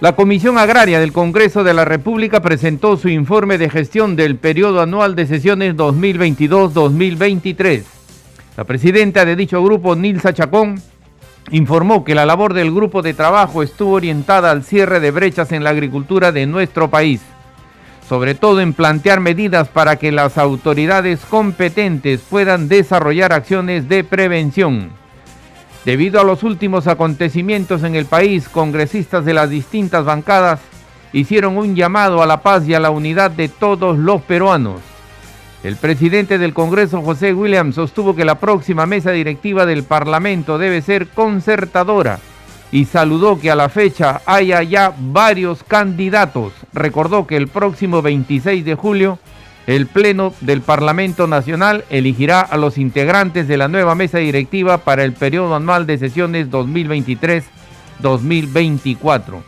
La Comisión Agraria del Congreso de la República presentó su informe de gestión del periodo anual de sesiones 2022-2023. La presidenta de dicho grupo, Nilsa Chacón, informó que la labor del grupo de trabajo estuvo orientada al cierre de brechas en la agricultura de nuestro país sobre todo en plantear medidas para que las autoridades competentes puedan desarrollar acciones de prevención. Debido a los últimos acontecimientos en el país, congresistas de las distintas bancadas hicieron un llamado a la paz y a la unidad de todos los peruanos. El presidente del Congreso, José Williams, sostuvo que la próxima mesa directiva del Parlamento debe ser concertadora y saludó que a la fecha haya ya varios candidatos. Recordó que el próximo 26 de julio el Pleno del Parlamento Nacional elegirá a los integrantes de la nueva mesa directiva para el periodo anual de sesiones 2023-2024.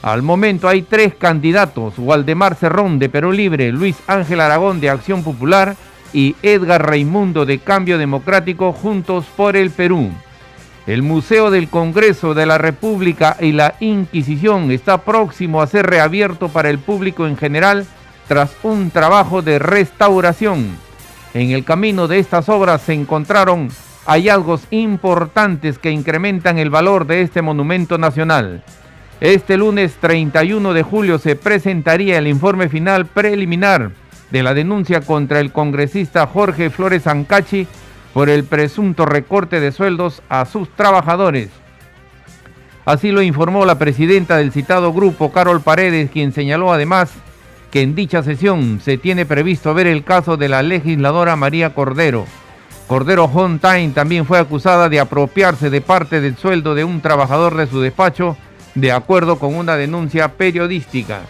Al momento hay tres candidatos, Waldemar Cerrón de Perú Libre, Luis Ángel Aragón de Acción Popular y Edgar Raimundo de Cambio Democrático Juntos por el Perú. El Museo del Congreso de la República y la Inquisición está próximo a ser reabierto para el público en general tras un trabajo de restauración. En el camino de estas obras se encontraron hallazgos importantes que incrementan el valor de este monumento nacional. Este lunes 31 de julio se presentaría el informe final preliminar de la denuncia contra el congresista Jorge Flores Ancachi por el presunto recorte de sueldos a sus trabajadores. Así lo informó la presidenta del citado grupo, Carol Paredes, quien señaló además que en dicha sesión se tiene previsto ver el caso de la legisladora María Cordero. Cordero Hontain también fue acusada de apropiarse de parte del sueldo de un trabajador de su despacho, de acuerdo con una denuncia periodística.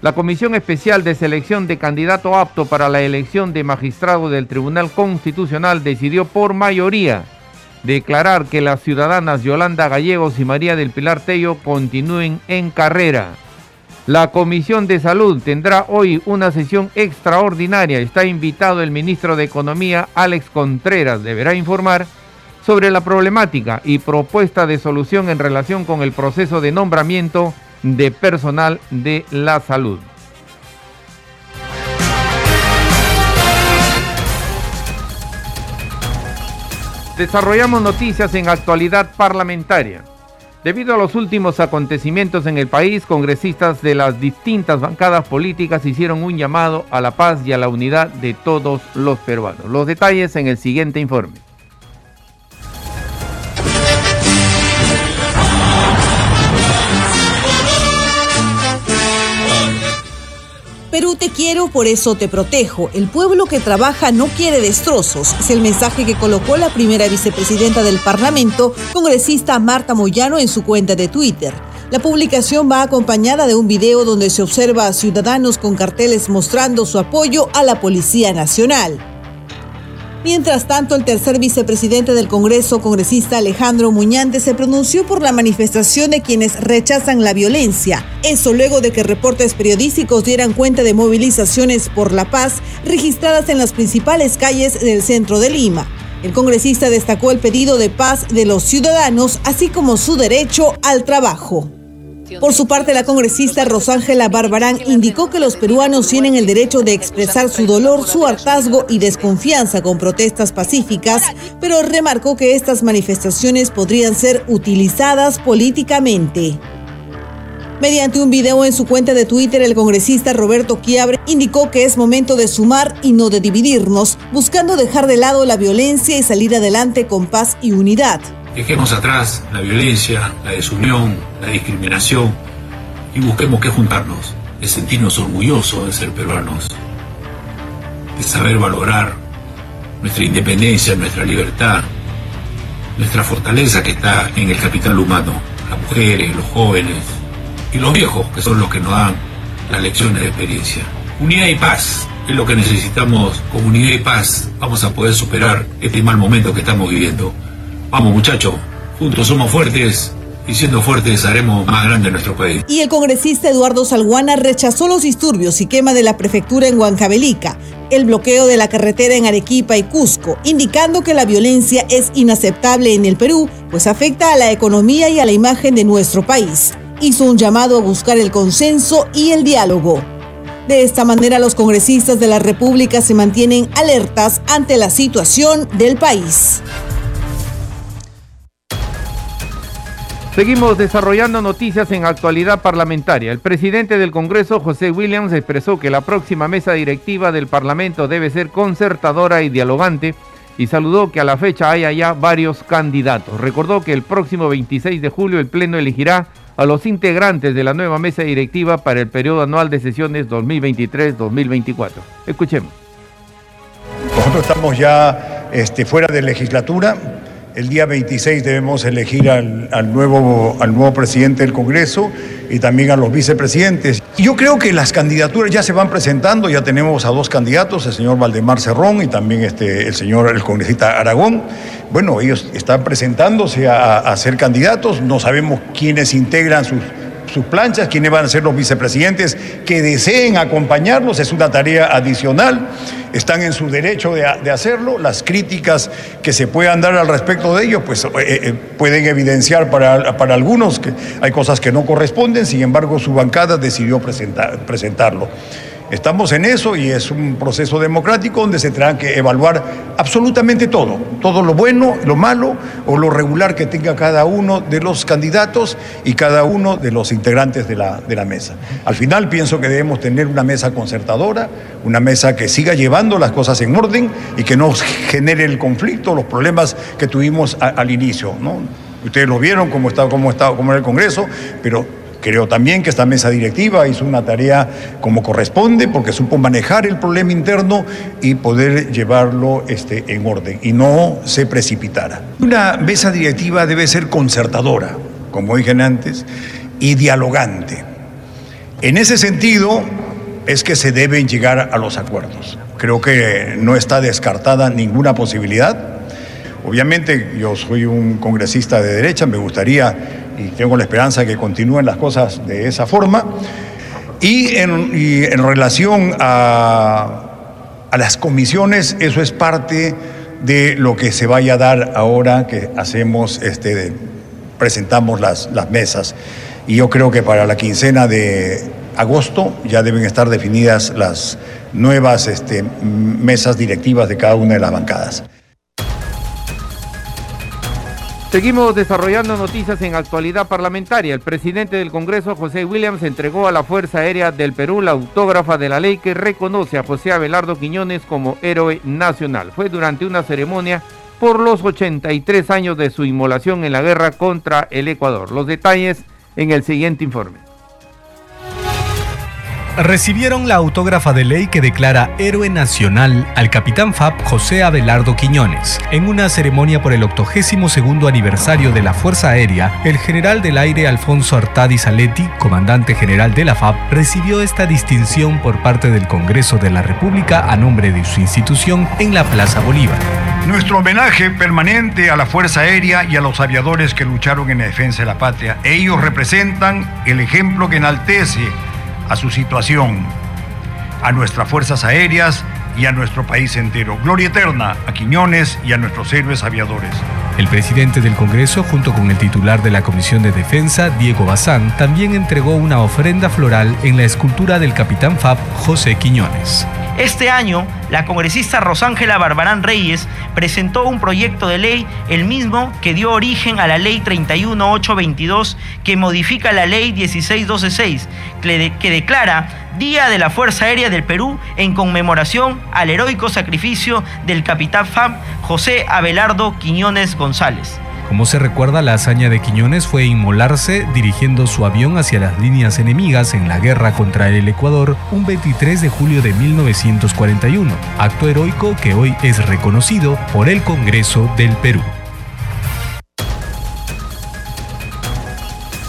La Comisión Especial de Selección de Candidato Apto para la elección de magistrado del Tribunal Constitucional decidió por mayoría declarar que las ciudadanas Yolanda Gallegos y María del Pilar Tello continúen en carrera. La Comisión de Salud tendrá hoy una sesión extraordinaria. Está invitado el ministro de Economía, Alex Contreras. Deberá informar sobre la problemática y propuesta de solución en relación con el proceso de nombramiento de personal de la salud. Desarrollamos noticias en actualidad parlamentaria. Debido a los últimos acontecimientos en el país, congresistas de las distintas bancadas políticas hicieron un llamado a la paz y a la unidad de todos los peruanos. Los detalles en el siguiente informe. Perú te quiero, por eso te protejo. El pueblo que trabaja no quiere destrozos. Es el mensaje que colocó la primera vicepresidenta del Parlamento, congresista Marta Moyano, en su cuenta de Twitter. La publicación va acompañada de un video donde se observa a ciudadanos con carteles mostrando su apoyo a la Policía Nacional. Mientras tanto, el tercer vicepresidente del Congreso, congresista Alejandro Muñante, se pronunció por la manifestación de quienes rechazan la violencia. Eso luego de que reportes periodísticos dieran cuenta de movilizaciones por la paz registradas en las principales calles del centro de Lima. El congresista destacó el pedido de paz de los ciudadanos, así como su derecho al trabajo. Por su parte, la congresista Rosángela Barbarán indicó que los peruanos tienen el derecho de expresar su dolor, su hartazgo y desconfianza con protestas pacíficas, pero remarcó que estas manifestaciones podrían ser utilizadas políticamente. Mediante un video en su cuenta de Twitter, el congresista Roberto Quiabre indicó que es momento de sumar y no de dividirnos, buscando dejar de lado la violencia y salir adelante con paz y unidad. Dejemos atrás la violencia, la desunión, la discriminación y busquemos que juntarnos, de sentirnos orgullosos de ser peruanos, de saber valorar nuestra independencia, nuestra libertad, nuestra fortaleza que está en el capital humano, las mujeres, los jóvenes y los viejos, que son los que nos dan las lecciones de experiencia. Unidad y paz es lo que necesitamos. Con unidad y paz vamos a poder superar este mal momento que estamos viviendo. Vamos muchachos, juntos somos fuertes y siendo fuertes haremos más grande nuestro país. Y el congresista Eduardo Salguana rechazó los disturbios y quema de la prefectura en Huancavelica, el bloqueo de la carretera en Arequipa y Cusco, indicando que la violencia es inaceptable en el Perú, pues afecta a la economía y a la imagen de nuestro país. Hizo un llamado a buscar el consenso y el diálogo. De esta manera los congresistas de la República se mantienen alertas ante la situación del país. Seguimos desarrollando noticias en actualidad parlamentaria. El presidente del Congreso, José Williams, expresó que la próxima mesa directiva del Parlamento debe ser concertadora y dialogante y saludó que a la fecha haya ya varios candidatos. Recordó que el próximo 26 de julio el Pleno elegirá a los integrantes de la nueva mesa directiva para el periodo anual de sesiones 2023-2024. Escuchemos. Nosotros estamos ya este, fuera de legislatura el día 26 debemos elegir al, nuevo, al nuevo presidente del Congreso y también a los vicepresidentes. Yo creo que las candidaturas ya se van presentando, ya tenemos a dos candidatos, el señor Valdemar Cerrón y también este, el señor, el congresista Aragón. Bueno, ellos están presentándose a, a ser candidatos, no sabemos quiénes integran sus sus planchas, quiénes van a ser los vicepresidentes que deseen acompañarlos, es una tarea adicional, están en su derecho de, hacerlo, las críticas que se puedan dar al respecto de ellos, pues eh, eh, pueden evidenciar para, para, algunos que hay cosas que no corresponden, sin embargo su bancada decidió presentar, presentarlo. Estamos en eso y es un proceso democrático donde se tendrá que evaluar absolutamente todo, todo lo bueno, lo malo o lo regular que tenga cada uno de los candidatos y cada uno de los integrantes de la, de la mesa. Al final pienso que debemos tener una mesa concertadora, una mesa que siga llevando las cosas en orden y que no genere el conflicto, los problemas que tuvimos al inicio. Ustedes lo vieron cómo está, cómo está, cómo era el Congreso, pero Creo también que esta mesa directiva hizo una tarea como corresponde porque supo manejar el problema interno y poder llevarlo este, en orden y no se precipitara. Una mesa directiva debe ser concertadora, como dije antes, y dialogante. En ese sentido es que se deben llegar a los acuerdos. Creo que no está descartada ninguna posibilidad. Obviamente yo soy un congresista de derecha, me gustaría y tengo la esperanza de que continúen las cosas de esa forma. Y en, relación a, las comisiones, eso es parte de lo que se vaya a dar ahora que hacemos, este, presentamos las, las mesas. Y yo creo que para la quincena de agosto ya deben estar definidas las nuevas este, mesas directivas de cada una de las bancadas. Seguimos desarrollando noticias en actualidad parlamentaria. El presidente del Congreso, José Williams, entregó a la Fuerza Aérea del Perú la autógrafa de la ley que reconoce a José Abelardo Quiñones como héroe nacional. Fue durante una ceremonia por los 83 años de su inmolación en la guerra contra el Ecuador. Los detalles en el siguiente informe recibieron la autógrafa de ley que declara héroe nacional al capitán FAB José Abelardo Quiñones. En una ceremonia por el 82 aniversario de la Fuerza Aérea, el general del aire Alfonso Artadi Saletti, comandante general de la FAB, recibió esta distinción por parte del Congreso de la República a nombre de su institución en la Plaza Bolívar. Nuestro homenaje permanente a la Fuerza Aérea y a los aviadores que lucharon en la defensa de la patria. Ellos representan el ejemplo que enaltece a su situación, a nuestras fuerzas aéreas y a nuestro país entero. Gloria eterna a Quiñones y a nuestros héroes aviadores. El presidente del Congreso, junto con el titular de la Comisión de Defensa, Diego Bazán, también entregó una ofrenda floral en la escultura del capitán FAB José Quiñones. Este año, la congresista Rosángela Barbarán Reyes presentó un proyecto de ley, el mismo que dio origen a la ley 31822, que modifica la ley 16216, que declara Día de la Fuerza Aérea del Perú en conmemoración al heroico sacrificio del capitán FAM José Abelardo Quiñones González. Como se recuerda, la hazaña de Quiñones fue inmolarse dirigiendo su avión hacia las líneas enemigas en la guerra contra el Ecuador un 23 de julio de 1941, acto heroico que hoy es reconocido por el Congreso del Perú.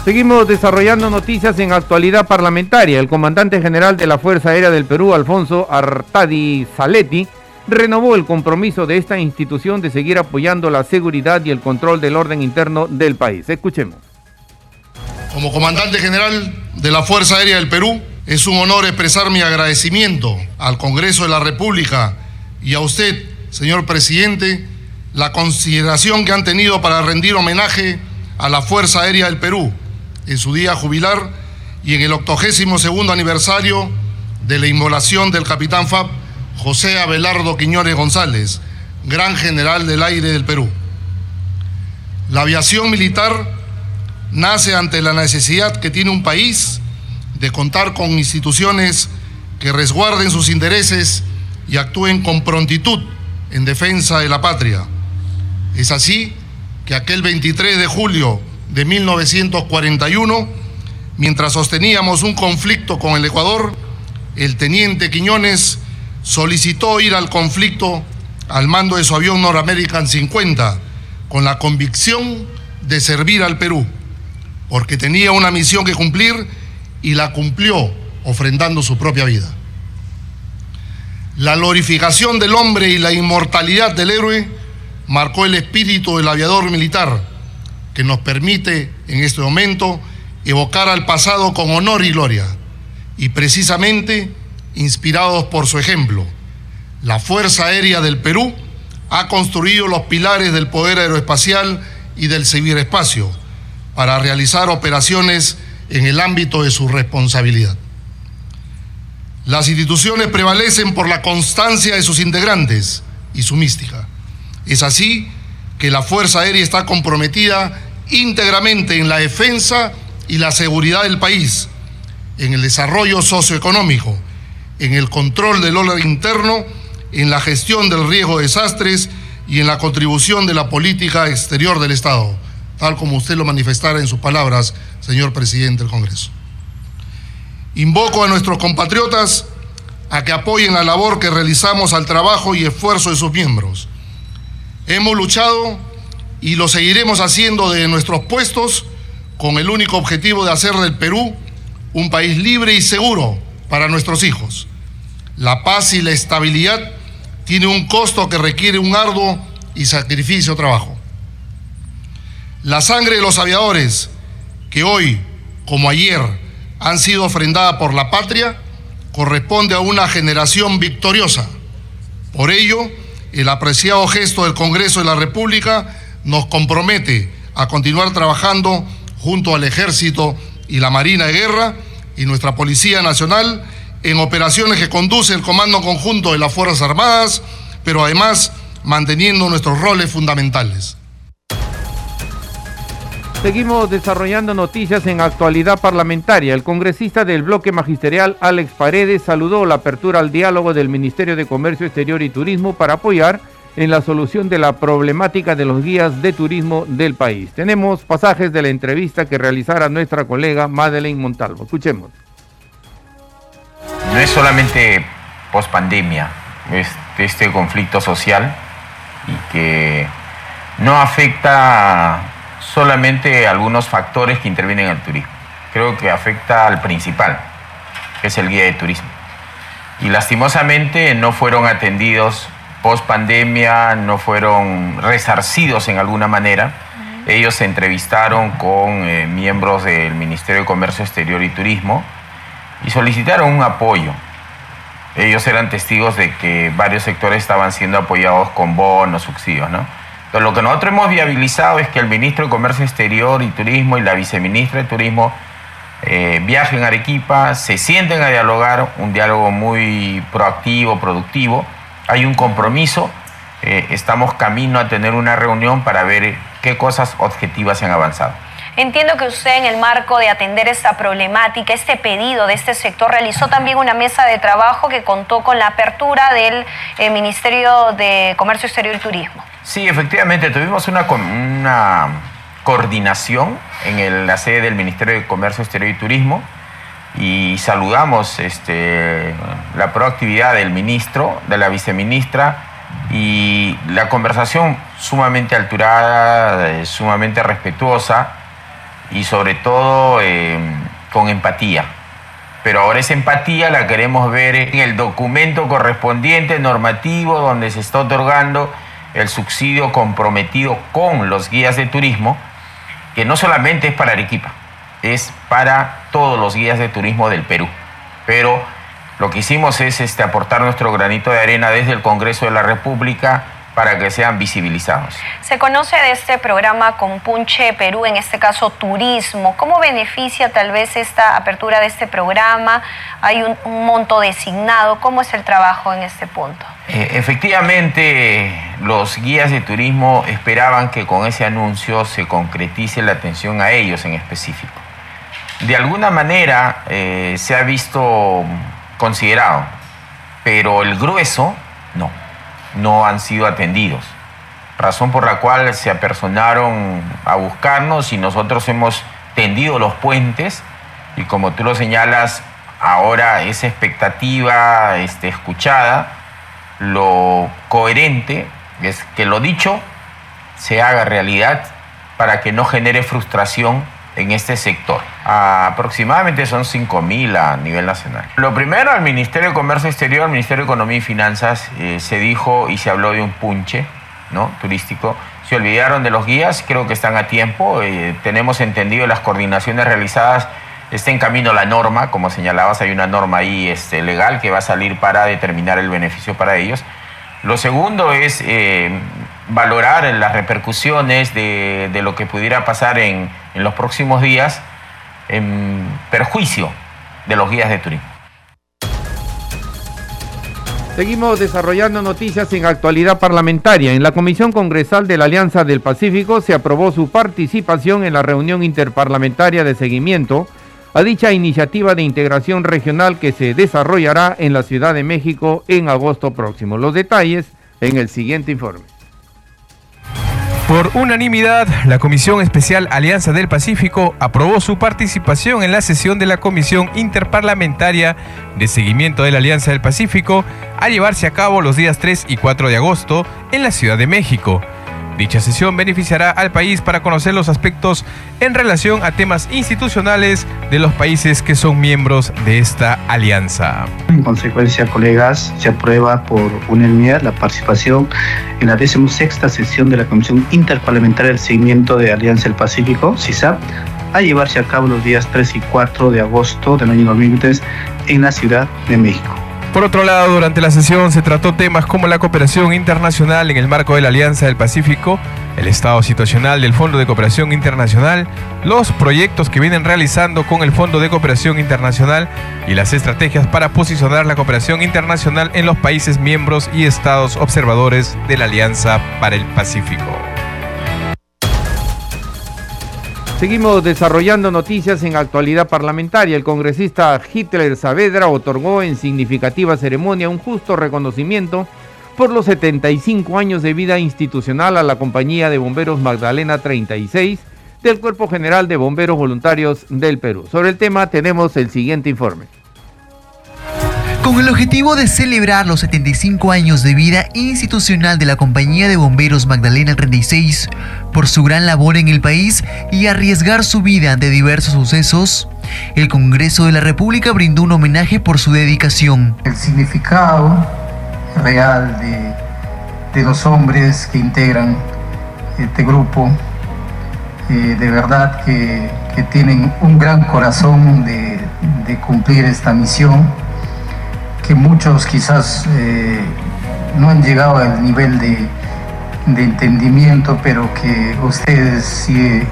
Seguimos desarrollando noticias en actualidad parlamentaria. El comandante general de la Fuerza Aérea del Perú, Alfonso Artadi Saletti, renovó el compromiso de esta institución de seguir apoyando la seguridad y el control del orden interno del país. Escuchemos. Como comandante general de la Fuerza Aérea del Perú, es un honor expresar mi agradecimiento al Congreso de la República y a usted, señor presidente, la consideración que han tenido para rendir homenaje a la Fuerza Aérea del Perú en su día jubilar y en el octogésimo segundo aniversario de la inmolación del capitán FAB José Abelardo Quiñones González, gran general del aire del Perú. La aviación militar nace ante la necesidad que tiene un país de contar con instituciones que resguarden sus intereses y actúen con prontitud en defensa de la patria. Es así que aquel 23 de julio de 1941, mientras sosteníamos un conflicto con el Ecuador, el teniente Quiñones solicitó ir al conflicto al mando de su avión American 50 con la convicción de servir al Perú, porque tenía una misión que cumplir y la cumplió ofrendando su propia vida. La glorificación del hombre y la inmortalidad del héroe marcó el espíritu del aviador militar, que nos permite en este momento evocar al pasado con honor y gloria, y precisamente inspirados por su ejemplo. La Fuerza Aérea del Perú ha construido los pilares del poder aeroespacial y del ciberespacio para realizar operaciones en el ámbito de su responsabilidad. Las instituciones prevalecen por la constancia de sus integrantes y su mística. Es así que la Fuerza Aérea está comprometida íntegramente en la defensa y la seguridad del país, en el desarrollo socioeconómico, en el control del orden interno, en la gestión del riesgo de desastres y en la contribución de la política exterior del Estado, tal como usted lo manifestara en sus palabras, señor presidente del Congreso. Invoco a nuestros compatriotas a que apoyen la labor que realizamos al trabajo y esfuerzo de sus miembros. Hemos luchado y lo seguiremos haciendo de nuestros puestos con el único objetivo de hacer del Perú un país libre y seguro para nuestros hijos. La paz y la estabilidad tienen un costo que requiere un arduo y sacrificio trabajo. La sangre de los aviadores que hoy, como ayer, han sido ofrendada por la patria, corresponde a una generación victoriosa. Por ello, el apreciado gesto del Congreso de la República nos compromete a continuar trabajando junto al Ejército y la Marina de Guerra y nuestra Policía Nacional en operaciones que conduce el Comando Conjunto de las Fuerzas Armadas, pero además manteniendo nuestros roles fundamentales. Seguimos desarrollando noticias en actualidad parlamentaria. El congresista del bloque magisterial Alex Paredes saludó la apertura al diálogo del Ministerio de Comercio Exterior y Turismo para apoyar en la solución de la problemática de los guías de turismo del país. Tenemos pasajes de la entrevista que realizara nuestra colega Madeleine Montalvo. Escuchemos. No es solamente pospandemia este, este conflicto social y que no afecta solamente a algunos factores que intervienen en el turismo. Creo que afecta al principal, que es el guía de turismo. Y lastimosamente no fueron atendidos post pandemia no fueron resarcidos en alguna manera. Ellos se entrevistaron con eh, miembros del Ministerio de Comercio Exterior y Turismo y solicitaron un apoyo. Ellos eran testigos de que varios sectores estaban siendo apoyados con bonos, subsidios, ¿no? Pero lo que nosotros hemos viabilizado es que el ministro de Comercio Exterior y Turismo y la viceministra de Turismo eh, viajen a Arequipa, se sienten a dialogar, un diálogo muy proactivo, productivo, hay un compromiso, eh, estamos camino a tener una reunión para ver qué cosas objetivas se han avanzado. Entiendo que usted en el marco de atender esta problemática, este pedido de este sector, realizó también una mesa de trabajo que contó con la apertura del eh, Ministerio de Comercio Exterior y Turismo. Sí, efectivamente, tuvimos una, una coordinación en la sede del Ministerio de Comercio Exterior y Turismo y saludamos este, la proactividad del ministro, de la viceministra y la conversación sumamente alturada, eh, sumamente respetuosa y sobre todo eh, con empatía. Pero ahora esa empatía la queremos ver en el documento correspondiente normativo donde se está otorgando el subsidio comprometido con los guías de turismo, que no solamente es para Arequipa, es para todos los guías de turismo del Perú. Pero lo que hicimos es este, aportar nuestro granito de arena desde el Congreso de la República para que sean visibilizados. Se conoce de este programa Compunche Perú, en este caso turismo. ¿Cómo beneficia tal vez esta apertura de este programa? ¿Hay un, monto designado? ¿Cómo es el trabajo en este punto? Eh, efectivamente, los guías de turismo esperaban que con ese anuncio se concretice la atención a ellos en específico. De alguna manera eh, se ha visto considerado, pero el grueso no no han sido atendidos, razón por la cual se apersonaron a buscarnos y nosotros hemos tendido los puentes y como tú lo señalas, ahora esa expectativa este, escuchada, lo coherente es que lo dicho se haga realidad para que no genere frustración en este sector. aproximadamente son 5.000 a nivel nacional. Lo primero, al Ministerio de Comercio Exterior, al Ministerio de Economía y Finanzas, eh, se dijo y se habló de un punche ¿no? turístico. Se olvidaron de los guías, creo que están a tiempo. Eh, tenemos entendido las coordinaciones realizadas. Está en camino la norma, como señalabas, hay una norma ahí este, legal que va a salir para determinar el beneficio para ellos. Lo segundo es eh, valorar las repercusiones de, lo que pudiera pasar en, en los próximos días en perjuicio de los guías de turismo. Seguimos desarrollando noticias en actualidad parlamentaria. En la Comisión Congresal de la Alianza del Pacífico se aprobó su participación en la reunión interparlamentaria de seguimiento a dicha iniciativa de integración regional que se desarrollará en la Ciudad de México en agosto próximo. Los detalles en el siguiente informe. Por unanimidad, la Comisión Especial Alianza del Pacífico aprobó su participación en la sesión de la Comisión Interparlamentaria de Seguimiento de la Alianza del Pacífico a llevarse a cabo los días 3 y 4 de agosto en la Ciudad de México. Dicha sesión beneficiará al país para conocer los aspectos en relación a temas institucionales de los países que son miembros de esta alianza. En consecuencia, colegas, se aprueba por unanimidad la participación en la 16 sesión de la Comisión Interparlamentaria del Seguimiento de Alianza del Pacífico, CISAP, a llevarse a cabo los días 3 y 4 de agosto del año 2023 en la Ciudad de México. Por otro lado, durante la sesión se trató temas como la cooperación internacional en el marco de la Alianza del Pacífico, el estado situacional del Fondo de Cooperación Internacional, los proyectos que vienen realizando con el Fondo de Cooperación Internacional y las estrategias para posicionar la cooperación internacional en los países miembros y estados observadores de la Alianza para el Pacífico. Seguimos desarrollando noticias en actualidad parlamentaria. El congresista Hitler Saavedra otorgó en significativa ceremonia un justo reconocimiento por los 75 años de vida institucional a la compañía de bomberos Magdalena 36 del Cuerpo General de Bomberos Voluntarios del Perú. Sobre el tema tenemos el siguiente informe. Con el objetivo de celebrar los 75 años de vida institucional de la Compañía de Bomberos Magdalena 36 por su gran labor en el país y arriesgar su vida ante diversos sucesos, el Congreso de la República brindó un homenaje por su dedicación. El significado real de, los hombres que integran este grupo, eh, de verdad que, tienen un gran corazón de, de cumplir esta misión que muchos quizás eh, no han llegado al nivel de, entendimiento, pero que ustedes sí eh,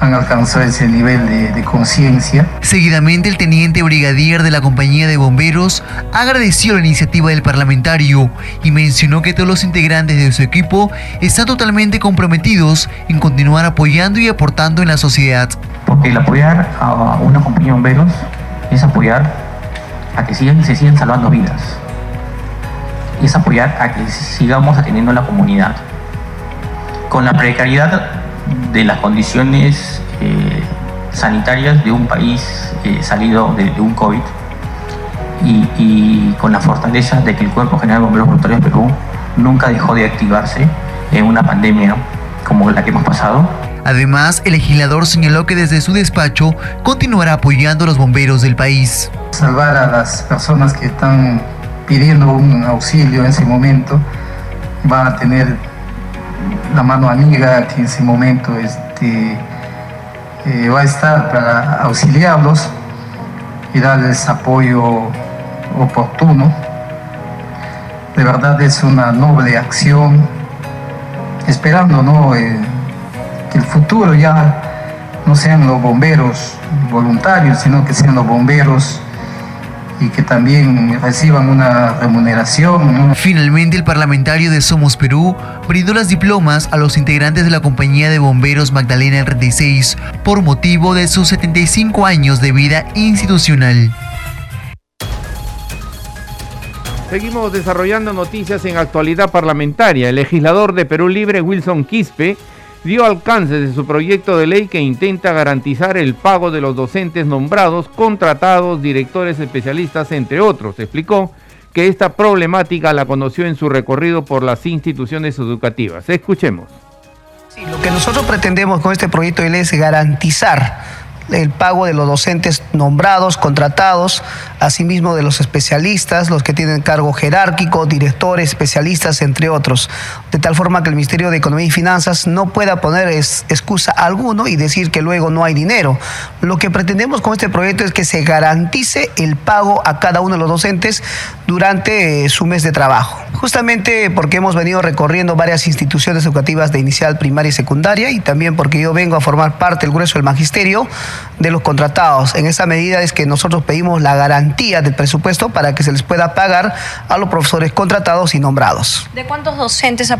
han alcanzado ese nivel de, de conciencia. Seguidamente, el teniente brigadier de la compañía de bomberos agradeció la iniciativa del parlamentario y mencionó que todos los integrantes de su equipo están totalmente comprometidos en continuar apoyando y aportando en la sociedad. Porque el apoyar a una compañía de bomberos es apoyar a que sigan, se sigan salvando vidas. Y es apoyar a que sigamos atendiendo a la comunidad. Con la precariedad de las condiciones eh, sanitarias de un país eh, salido de, un COVID y, con la fortaleza de que el Cuerpo General de Bomberos Voluntarios de Perú nunca dejó de activarse en una pandemia como la que hemos pasado Además, el legislador señaló que desde su despacho continuará apoyando a los bomberos del país. Salvar a las personas que están pidiendo un auxilio en ese momento, van a tener la mano amiga que en ese momento este, eh, va a estar para auxiliarlos y darles apoyo oportuno. De verdad es una noble acción, esperando ¿no? Eh, que el futuro ya no sean los bomberos voluntarios, sino que sean los bomberos y que también reciban una remuneración. Finalmente, el parlamentario de Somos Perú brindó las diplomas a los integrantes de la compañía de bomberos Magdalena 36 por motivo de sus 75 años de vida institucional. Seguimos desarrollando noticias en actualidad parlamentaria. El legislador de Perú Libre, Wilson Quispe, dio alcance de su proyecto de ley que intenta garantizar el pago de los docentes nombrados, contratados, directores especialistas, entre otros. Explicó que esta problemática la conoció en su recorrido por las instituciones educativas. Escuchemos. lo que nosotros pretendemos con este proyecto de ley es garantizar el pago de los docentes nombrados, contratados, asimismo de los especialistas, los que tienen cargo jerárquico, directores, especialistas, entre otros, de tal forma que el Ministerio de Economía y Finanzas no pueda poner excusa alguno y decir que luego no hay dinero. Lo que pretendemos con este proyecto es que se garantice el pago a cada uno de los docentes durante eh, su mes de trabajo. Justamente porque hemos venido recorriendo varias instituciones educativas de inicial, primaria y secundaria y también porque yo vengo a formar parte del grueso del magisterio de los contratados. En esa medida es que nosotros pedimos la garantía del presupuesto para que se les pueda pagar a los profesores contratados y nombrados. ¿De cuántos docentes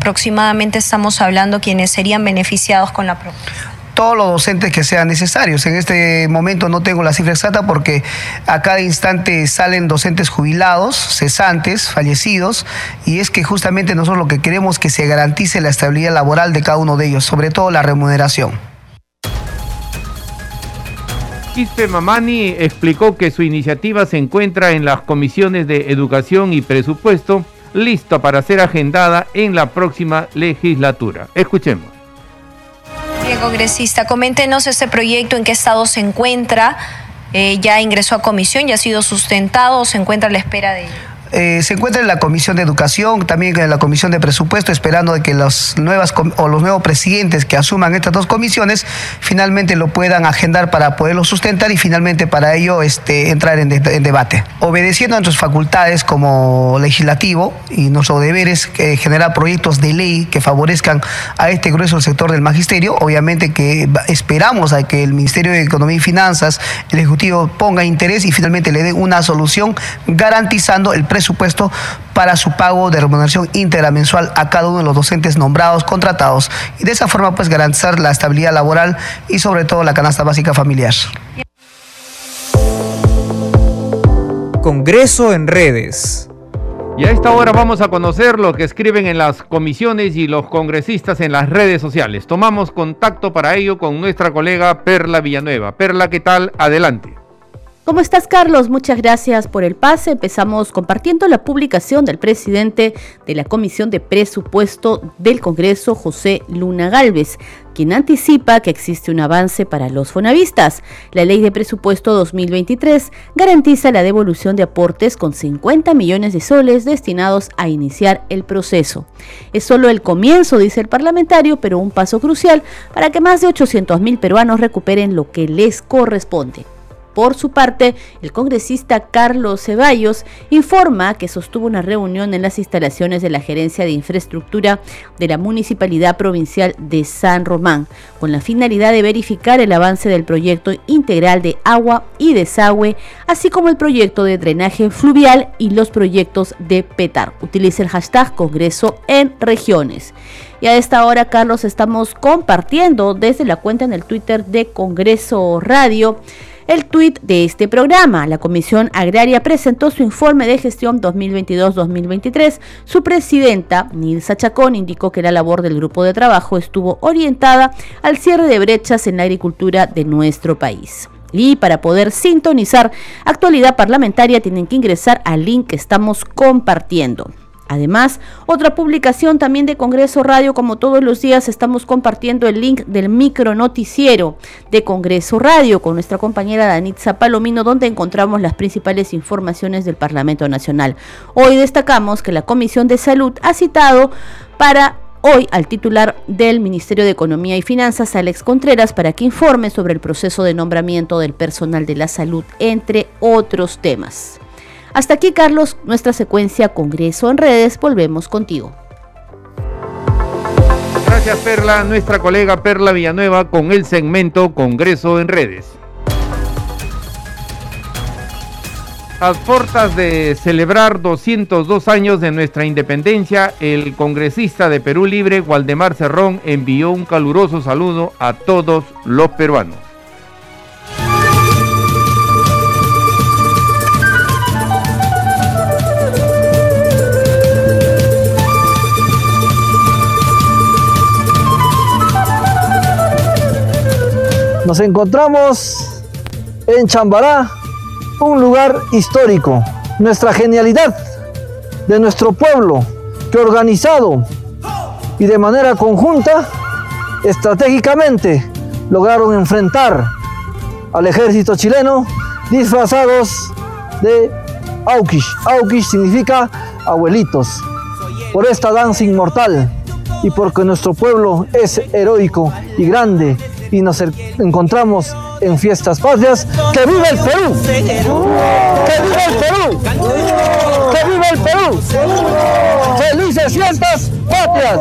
estamos hablando quienes serían beneficiados con la propuesta? todos los docentes que sean necesarios. En este momento no tengo la cifra exacta porque a cada instante salen docentes jubilados, cesantes, fallecidos, y es que justamente nosotros lo que queremos es que se garantice la estabilidad laboral de cada uno de ellos, sobre todo la remuneración. Quispe Mamani explicó que su iniciativa se encuentra en las comisiones de Educación y Presupuesto, lista para ser agendada en la próxima legislatura. Escuchemos. Bien, congresista, coméntenos este proyecto, en qué estado se encuentra, eh, ya ingresó a comisión, ya ha sido sustentado o se encuentra a la espera de ello. Eh, se encuentra en la Comisión de Educación, también en la Comisión de Presupuesto, esperando de que los, nuevas, o los nuevos presidentes que asuman estas dos comisiones finalmente lo puedan agendar para poderlo sustentar y finalmente para ello este, entrar en, debate. Obedeciendo a nuestras facultades como legislativo y nuestro deber es eh, generar proyectos de ley que favorezcan a este grueso sector del magisterio, obviamente que esperamos a que el Ministerio de Economía y Finanzas, el Ejecutivo ponga interés y finalmente le dé una solución garantizando el presupuesto para su pago de remuneración íntegra mensual a cada uno de los docentes nombrados, contratados y de esa forma pues garantizar la estabilidad laboral y sobre todo la canasta básica familiar. Congreso en redes. Y a esta hora vamos a conocer lo que escriben en las comisiones y los congresistas en las redes sociales. Tomamos contacto para ello con nuestra colega Perla Villanueva. Perla, ¿qué tal? Adelante. ¿Cómo estás, Carlos? Muchas gracias por el pase. Empezamos compartiendo la publicación del presidente de la Comisión de Presupuesto del Congreso, José Luna Galvez, quien anticipa que existe un avance para los fonavistas. La ley de presupuesto 2023 garantiza la devolución de aportes con 50 millones de soles destinados a iniciar el proceso. Es solo el comienzo, dice el parlamentario, pero un paso crucial para que más de 800 mil peruanos recuperen lo que les corresponde. Por su parte, el congresista Carlos Ceballos informa que sostuvo una reunión en las instalaciones de la Gerencia de Infraestructura de la Municipalidad Provincial de San Román, con la finalidad de verificar el avance del proyecto integral de agua y desagüe, así como el proyecto de drenaje fluvial y los proyectos de PETAR. Utilice el hashtag Congreso en Regiones. Y a esta hora, Carlos, estamos compartiendo desde la cuenta en el Twitter de Congreso Radio el tuit de este programa. La Comisión Agraria presentó su informe de gestión 2022-2023. Su presidenta, Nilsa Chacón, indicó que la labor del grupo de trabajo estuvo orientada al cierre de brechas en la agricultura de nuestro país. Y para poder sintonizar actualidad parlamentaria tienen que ingresar al link que estamos compartiendo. Además, otra publicación también de Congreso Radio, como todos los días estamos compartiendo el link del micro noticiero de Congreso Radio con nuestra compañera Danitza Palomino, donde encontramos las principales informaciones del Parlamento Nacional. Hoy destacamos que la Comisión de Salud ha citado para hoy al titular del Ministerio de Economía y Finanzas, Alex Contreras, para que informe sobre el proceso de nombramiento del personal de la salud, entre otros temas. Hasta aquí, Carlos, nuestra secuencia Congreso en redes. Volvemos contigo. Gracias, Perla. Nuestra colega Perla Villanueva con el segmento Congreso en redes. A puertas de celebrar 202 años de nuestra independencia, el congresista de Perú Libre, Waldemar Cerrón, envió un caluroso saludo a todos los peruanos. Nos encontramos en Chambará, un lugar histórico. Nuestra genialidad de nuestro pueblo que organizado y de manera conjunta, estratégicamente, lograron enfrentar al ejército chileno disfrazados de Aukish. Aukish significa abuelitos. Por esta danza inmortal y porque nuestro pueblo es heroico y grande y nos encontramos en fiestas patrias. ¡Que viva el Perú! ¡Que viva el Perú! ¡Que viva el Perú! ¡Felices fiestas patrias!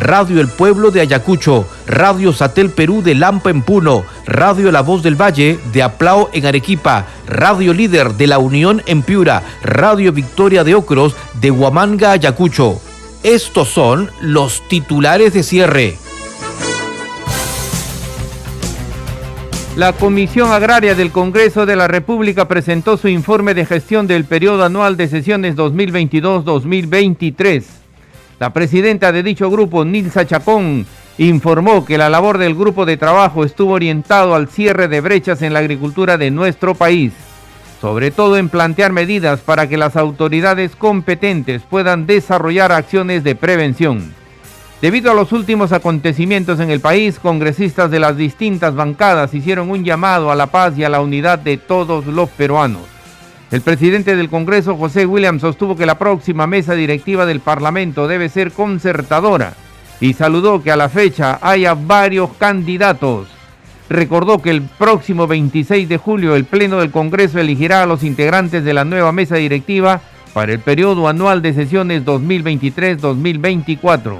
Radio El Pueblo de Ayacucho, Radio Satel Perú de Lampa en Puno, Radio La Voz del Valle de Aplao en Arequipa, Radio Líder de La Unión en Piura, Radio Victoria de Ocros de Huamanga, Ayacucho. Estos son los titulares de cierre. La Comisión Agraria del Congreso de la República presentó su informe de gestión del periodo anual de sesiones 2022-2023. La presidenta de dicho grupo, Nilsa Chacón, informó que la labor del grupo de trabajo estuvo orientado al cierre de brechas en la agricultura de nuestro país, sobre todo en plantear medidas para que las autoridades competentes puedan desarrollar acciones de prevención. Debido a los últimos acontecimientos en el país, congresistas de las distintas bancadas hicieron un llamado a la paz y a la unidad de todos los peruanos. El presidente del Congreso, José Williams, sostuvo que la próxima mesa directiva del Parlamento debe ser concertadora y saludó que a la fecha haya varios candidatos. Recordó que el próximo 26 de julio el Pleno del Congreso elegirá a los integrantes de la nueva mesa directiva para el periodo anual de sesiones 2023-2024.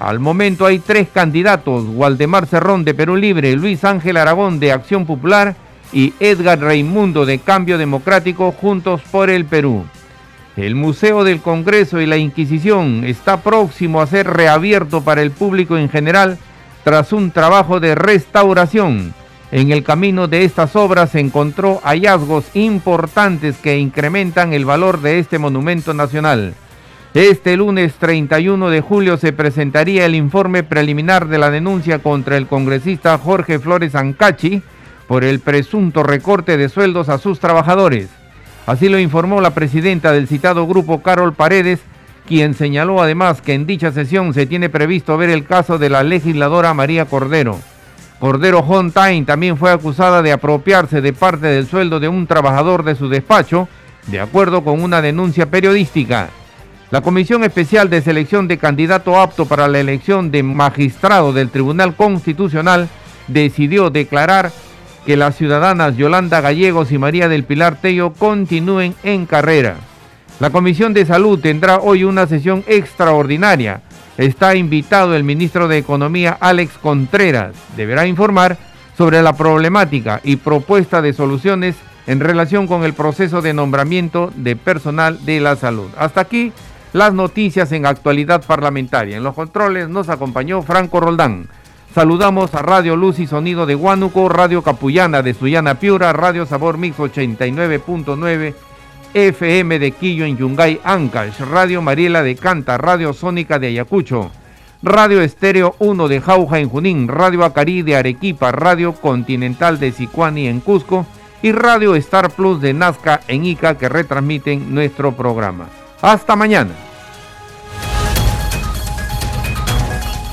Al momento hay tres candidatos, Waldemar Cerrón de Perú Libre, Luis Ángel Aragón de Acción Popular y Edgar Raimundo de Cambio Democrático Juntos por el Perú. El Museo del Congreso y la Inquisición está próximo a ser reabierto para el público en general tras un trabajo de restauración. En el camino de estas obras se encontró hallazgos importantes que incrementan el valor de este monumento nacional. Este lunes 31 de julio se presentaría el informe preliminar de la denuncia contra el congresista Jorge Flores Ancachi, por el presunto recorte de sueldos a sus trabajadores. Así lo informó la presidenta del citado grupo, Carol Paredes, quien señaló además que en dicha sesión se tiene previsto ver el caso de la legisladora María Cordero. Cordero Hontain también fue acusada de apropiarse de parte del sueldo de un trabajador de su despacho, de acuerdo con una denuncia periodística. La Comisión Especial de Selección de Candidato Apto para la elección de magistrado del Tribunal Constitucional decidió declarar que las ciudadanas Yolanda Gallegos y María del Pilar Tello continúen en carrera. La Comisión de Salud tendrá hoy una sesión extraordinaria. Está invitado el ministro de Economía Alex Contreras. Deberá informar sobre la problemática y propuesta de soluciones en relación con el proceso de nombramiento de personal de la salud. Hasta aquí las noticias en actualidad parlamentaria. En los controles nos acompañó Franco Roldán. Saludamos a Radio Luz y Sonido de Huánuco, Radio Capullana de Suyana Piura, Radio Sabor Mix 89.9 FM de Quillo en Yungay, Ancash, Radio Mariela de Canta, Radio Sónica de Ayacucho, Radio Estéreo 1 de Jauja en Junín, Radio Acarí de Arequipa, Radio Continental de Sicuani en Cusco y Radio Star Plus de Nazca en Ica que retransmiten nuestro programa. Hasta mañana.